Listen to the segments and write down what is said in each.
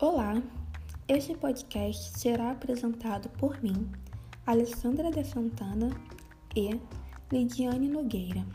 Olá, este podcast será apresentado por mim, Alessandra de Santana e Lidiane Nogueira,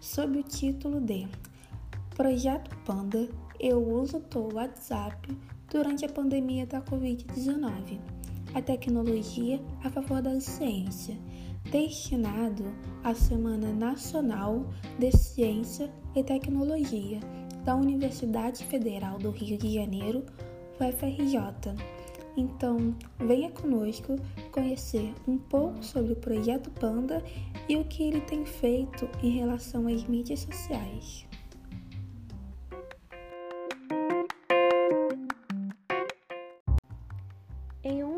sob o título de Projeto Panda Eu uso do WhatsApp durante a pandemia da Covid-19 a tecnologia a favor da ciência, destinado à Semana Nacional de Ciência e Tecnologia da Universidade Federal do Rio de Janeiro, UFRJ. Então, venha conosco conhecer um pouco sobre o projeto Panda e o que ele tem feito em relação às mídias sociais.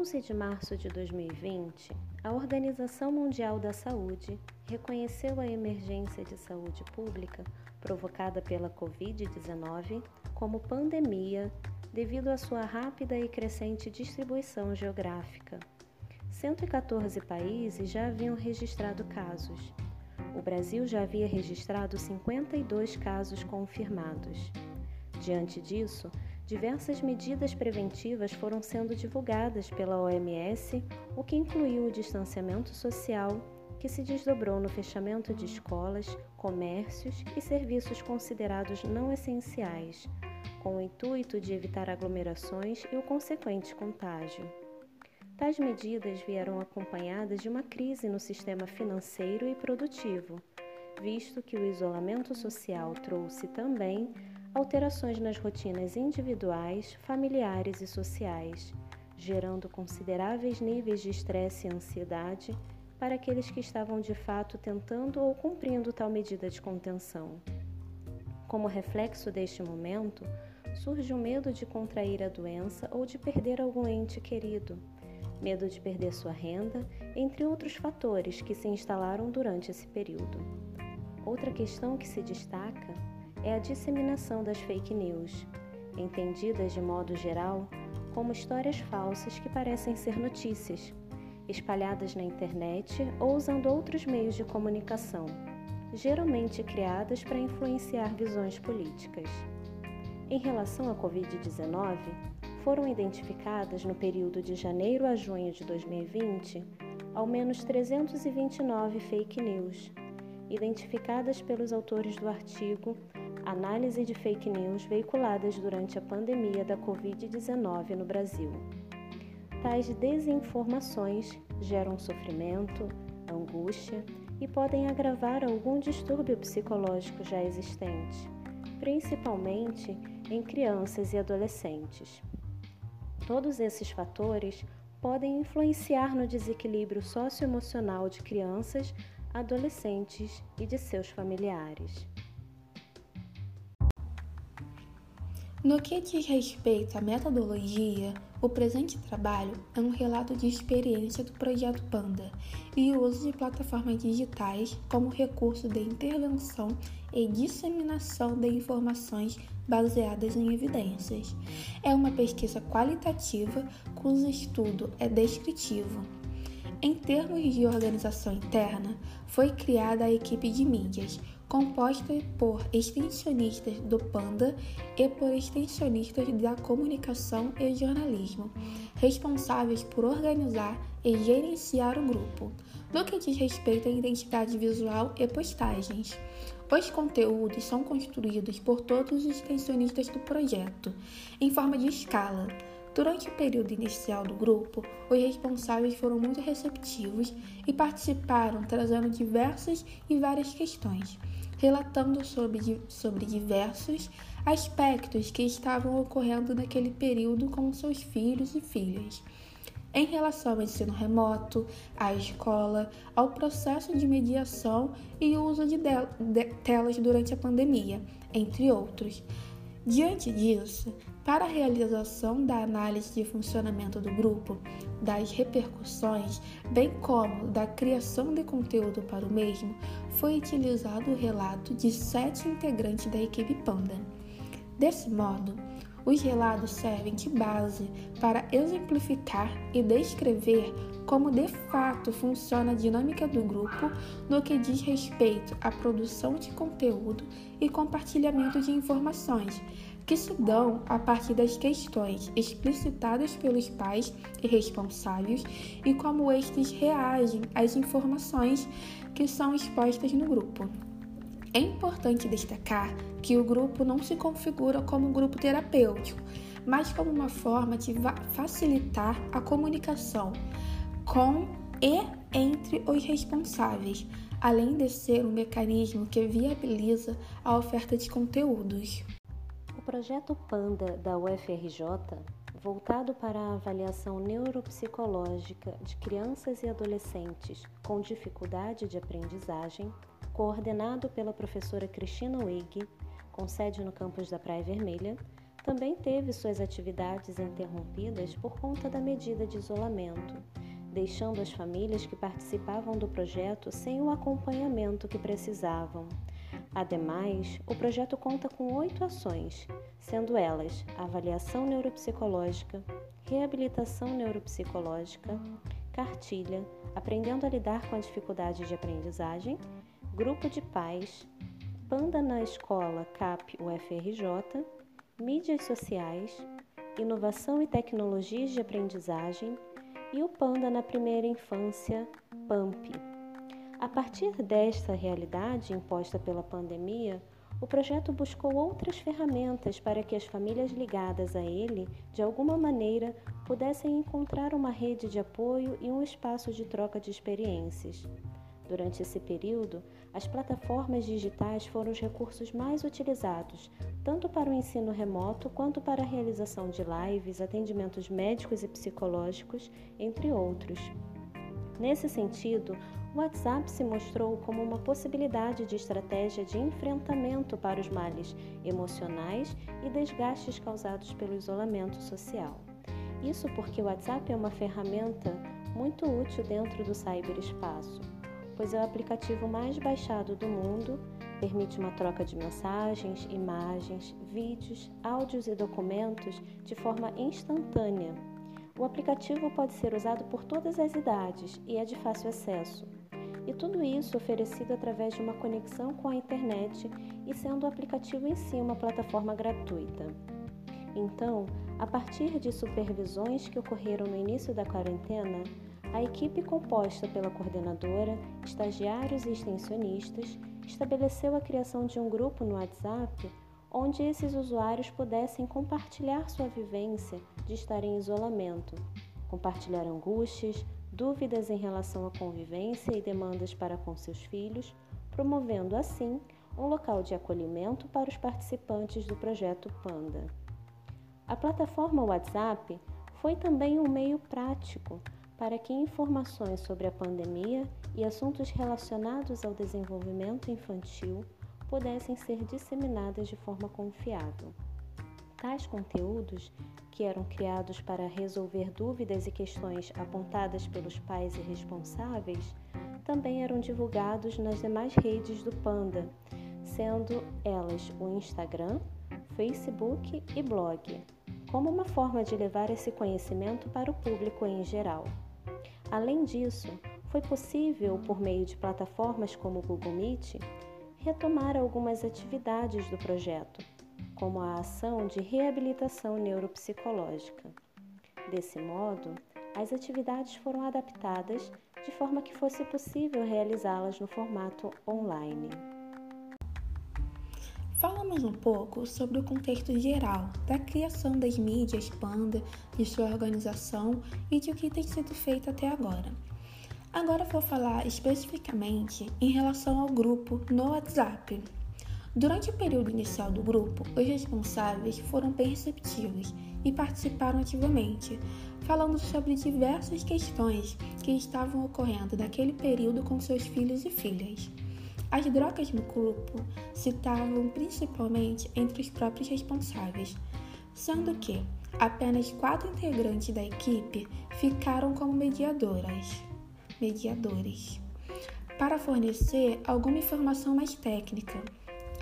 11 de março de 2020, a Organização Mundial da Saúde reconheceu a emergência de saúde pública provocada pela Covid-19 como pandemia devido à sua rápida e crescente distribuição geográfica. 114 países já haviam registrado casos. O Brasil já havia registrado 52 casos confirmados. Diante disso, diversas medidas preventivas foram sendo divulgadas pela OMS, o que incluiu o distanciamento social, que se desdobrou no fechamento de escolas, comércios e serviços considerados não essenciais, com o intuito de evitar aglomerações e o consequente contágio. Tais medidas vieram acompanhadas de uma crise no sistema financeiro e produtivo, visto que o isolamento social trouxe também alterações nas rotinas individuais, familiares e sociais, gerando consideráveis níveis de estresse e ansiedade para aqueles que estavam de fato tentando ou cumprindo tal medida de contenção. Como reflexo deste momento, surge o medo de contrair a doença ou de perder algum ente querido, medo de perder sua renda, entre outros fatores que se instalaram durante esse período. Outra questão que se destaca é a disseminação das fake news, entendidas de modo geral como histórias falsas que parecem ser notícias, espalhadas na internet ou usando outros meios de comunicação, geralmente criadas para influenciar visões políticas. Em relação à Covid-19, foram identificadas no período de janeiro a junho de 2020 ao menos 329 fake news, identificadas pelos autores do artigo análise de fake news veiculadas durante a pandemia da Covid-19 no Brasil. Tais desinformações geram sofrimento, angústia e podem agravar algum distúrbio psicológico já existente, principalmente em crianças e adolescentes. Todos esses fatores podem influenciar no desequilíbrio socioemocional de crianças, adolescentes e de seus familiares. No que diz respeito à metodologia, o presente trabalho é um relato de experiência do projeto Panda e o uso de plataformas digitais como recurso de intervenção e disseminação de informações baseadas em evidências. É uma pesquisa qualitativa cujo estudo é descritivo. Em termos de organização interna, foi criada a equipe de mídias, composta por extensionistas do Panda e por extensionistas da comunicação e jornalismo, responsáveis por organizar e gerenciar o grupo, no que diz respeito à identidade visual e postagens. Os conteúdos são construídos por todos os extensionistas do projeto, em forma de escala. Durante o período inicial do grupo, os responsáveis foram muito receptivos e participaram trazendo diversas e várias questões relatando sobre, sobre diversos aspectos que estavam ocorrendo naquele período com seus filhos e filhas. Em relação ao ensino remoto, à escola, ao processo de mediação e uso de, de telas durante a pandemia, entre outros. Diante disso, para a realização da análise de funcionamento do grupo, das repercussões, bem como da criação de conteúdo para o mesmo, foi utilizado o relato de sete integrantes da equipe Panda. Desse modo, os relatos servem de base para exemplificar e descrever como de fato funciona a dinâmica do grupo no que diz respeito à produção de conteúdo e compartilhamento de informações, que se dão a partir das questões explicitadas pelos pais e responsáveis e como estes reagem às informações que são expostas no grupo. É importante destacar que o grupo não se configura como um grupo terapêutico, mas como uma forma de facilitar a comunicação com e entre os responsáveis, além de ser um mecanismo que viabiliza a oferta de conteúdos. Projeto Panda da UFRJ, voltado para a avaliação neuropsicológica de crianças e adolescentes com dificuldade de aprendizagem, coordenado pela professora Cristina Wig, com sede no campus da Praia Vermelha, também teve suas atividades interrompidas por conta da medida de isolamento, deixando as famílias que participavam do projeto sem o acompanhamento que precisavam. Ademais, o projeto conta com oito ações, sendo elas avaliação neuropsicológica, reabilitação neuropsicológica, cartilha, aprendendo a lidar com a dificuldade de aprendizagem, grupo de pais, Panda na Escola CAP UFRJ, mídias sociais, inovação e tecnologias de aprendizagem e o Panda na primeira infância, PAMP. A partir desta realidade imposta pela pandemia, o projeto buscou outras ferramentas para que as famílias ligadas a ele, de alguma maneira, pudessem encontrar uma rede de apoio e um espaço de troca de experiências. Durante esse período, as plataformas digitais foram os recursos mais utilizados, tanto para o ensino remoto quanto para a realização de lives, atendimentos médicos e psicológicos, entre outros. Nesse sentido, o WhatsApp se mostrou como uma possibilidade de estratégia de enfrentamento para os males emocionais e desgastes causados pelo isolamento social. Isso porque o WhatsApp é uma ferramenta muito útil dentro do cyberespaço pois é o aplicativo mais baixado do mundo, permite uma troca de mensagens, imagens, vídeos, áudios e documentos de forma instantânea. O aplicativo pode ser usado por todas as idades e é de fácil acesso. E tudo isso oferecido através de uma conexão com a internet e sendo o aplicativo em si uma plataforma gratuita. Então, a partir de supervisões que ocorreram no início da quarentena, a equipe composta pela coordenadora, estagiários e extensionistas estabeleceu a criação de um grupo no WhatsApp onde esses usuários pudessem compartilhar sua vivência de estar em isolamento, compartilhar angústias, dúvidas em relação à convivência e demandas para com seus filhos, promovendo assim um local de acolhimento para os participantes do projeto Panda. A plataforma WhatsApp foi também um meio prático para que informações sobre a pandemia e assuntos relacionados ao desenvolvimento infantil pudessem ser disseminadas de forma confiável. Tais conteúdos, que eram criados para resolver dúvidas e questões apontadas pelos pais e responsáveis, também eram divulgados nas demais redes do Panda, sendo elas o Instagram, Facebook e blog, como uma forma de levar esse conhecimento para o público em geral. Além disso, foi possível, por meio de plataformas como o Google Meet, retomar algumas atividades do projeto, como a ação de reabilitação neuropsicológica. Desse modo, as atividades foram adaptadas de forma que fosse possível realizá-las no formato online. Falamos um pouco sobre o contexto geral da criação das mídias Panda, de sua organização e de o que tem sido feito até agora. Agora vou falar especificamente em relação ao grupo no WhatsApp. Durante o período inicial do grupo, os responsáveis foram bem receptivos e participaram ativamente, falando sobre diversas questões que estavam ocorrendo naquele período com seus filhos e filhas. As drogas no grupo se principalmente entre os próprios responsáveis, sendo que apenas quatro integrantes da equipe ficaram como mediadoras, mediadores, para fornecer alguma informação mais técnica.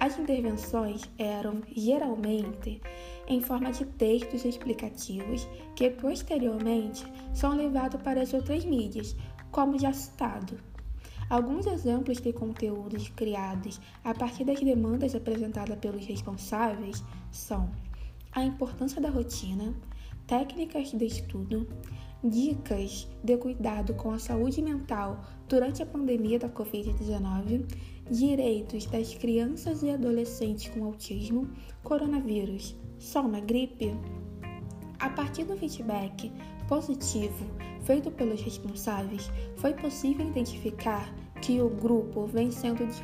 As intervenções eram geralmente em forma de textos explicativos que posteriormente são levados para as outras mídias, como já citado. Alguns exemplos de conteúdos criados a partir das demandas apresentadas pelos responsáveis são a importância da rotina, técnicas de estudo, dicas de cuidado com a saúde mental durante a pandemia da Covid-19, direitos das crianças e adolescentes com autismo, coronavírus, só uma gripe? A partir do feedback positivo feito pelos responsáveis, foi possível identificar que o grupo vem sendo de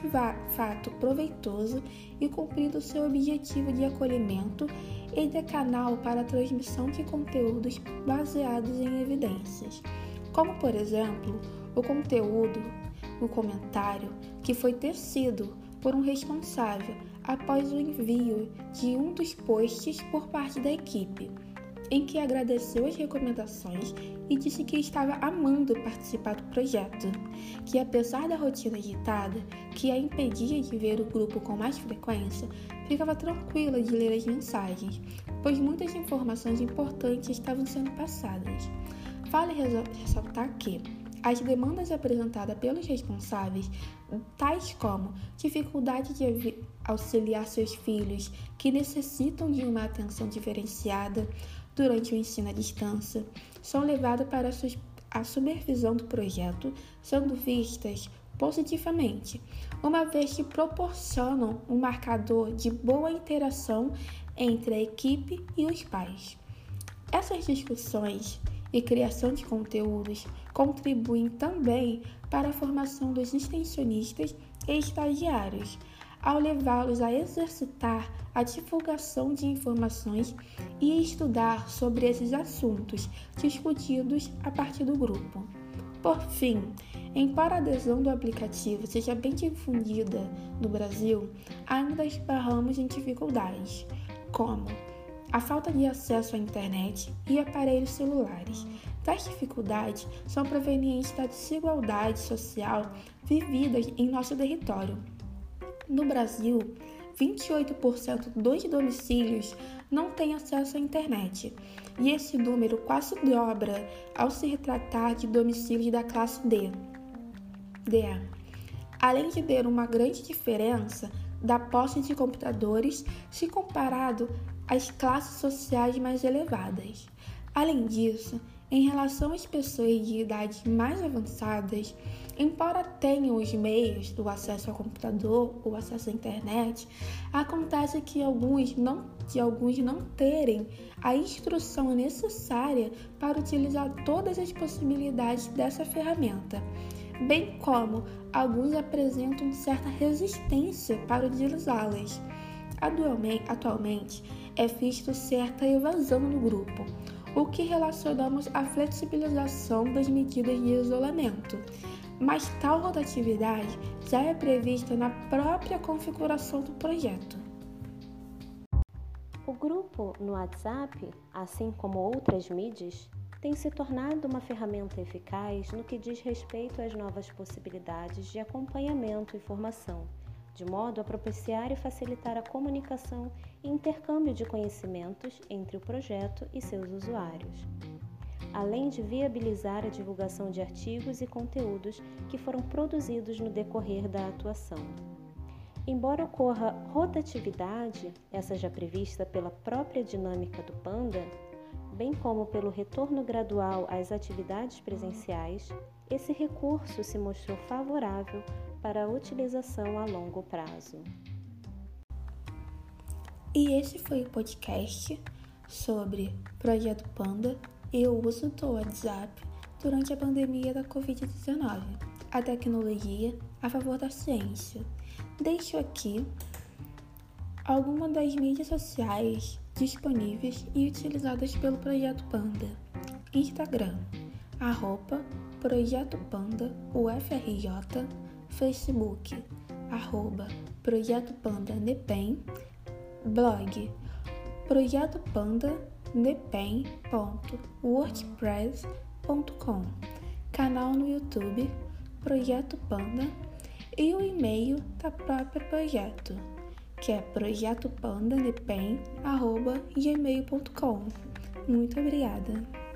fato proveitoso e cumprindo seu objetivo de acolhimento e de canal para a transmissão de conteúdos baseados em evidências, como por exemplo o conteúdo, o comentário que foi tecido por um responsável após o envio de um dos posts por parte da equipe em que agradeceu as recomendações e disse que estava amando participar do projeto, que apesar da rotina agitada que a impedia de ver o grupo com mais frequência, ficava tranquila de ler as mensagens, pois muitas informações importantes estavam sendo passadas. Vale ressaltar que as demandas apresentadas pelos responsáveis, tais como dificuldade de auxiliar seus filhos que necessitam de uma atenção diferenciada, durante o ensino à distância são levadas para a supervisão do projeto, sendo vistas positivamente, uma vez que proporcionam um marcador de boa interação entre a equipe e os pais. Essas discussões e criação de conteúdos contribuem também para a formação dos extensionistas e estagiários, ao levá-los a exercitar a divulgação de informações e estudar sobre esses assuntos discutidos a partir do grupo. Por fim, embora a adesão do aplicativo seja bem difundida no Brasil, ainda esbarramos em dificuldades, como a falta de acesso à internet e aparelhos celulares. Tais dificuldades são provenientes da desigualdade social vivida em nosso território no Brasil, 28% dos domicílios não têm acesso à internet, e esse número quase dobra ao se tratar de domicílios da classe D. DA. Além de ter uma grande diferença da posse de computadores se comparado às classes sociais mais elevadas. Além disso, em relação às pessoas de idades mais avançadas, embora tenham os meios do acesso ao computador ou acesso à internet, acontece que alguns não, de alguns não terem a instrução necessária para utilizar todas as possibilidades dessa ferramenta, bem como alguns apresentam certa resistência para utilizá-las. Atualmente, é visto certa evasão no grupo o que relacionamos à flexibilização das medidas de isolamento, mas tal rotatividade já é prevista na própria configuração do projeto. O grupo no WhatsApp, assim como outras mídias, tem se tornado uma ferramenta eficaz no que diz respeito às novas possibilidades de acompanhamento e formação de modo a propiciar e facilitar a comunicação e intercâmbio de conhecimentos entre o projeto e seus usuários, além de viabilizar a divulgação de artigos e conteúdos que foram produzidos no decorrer da atuação. Embora ocorra rotatividade, essa já prevista pela própria dinâmica do Panda, bem como pelo retorno gradual às atividades presenciais, esse recurso se mostrou favorável para utilização a longo prazo. E esse foi o podcast sobre Projeto Panda e o uso do WhatsApp durante a pandemia da Covid-19, a tecnologia a favor da ciência. Deixo aqui algumas das mídias sociais disponíveis e utilizadas pelo Projeto Panda. Instagram, arroba Projeto Panda UFRJ, Facebook, arroba Projeto Panda Nepen, blog Projeto Panda canal no YouTube Projeto Panda e o e-mail da própria projeto, que é projetopandanepen.gmail.com. Muito obrigada!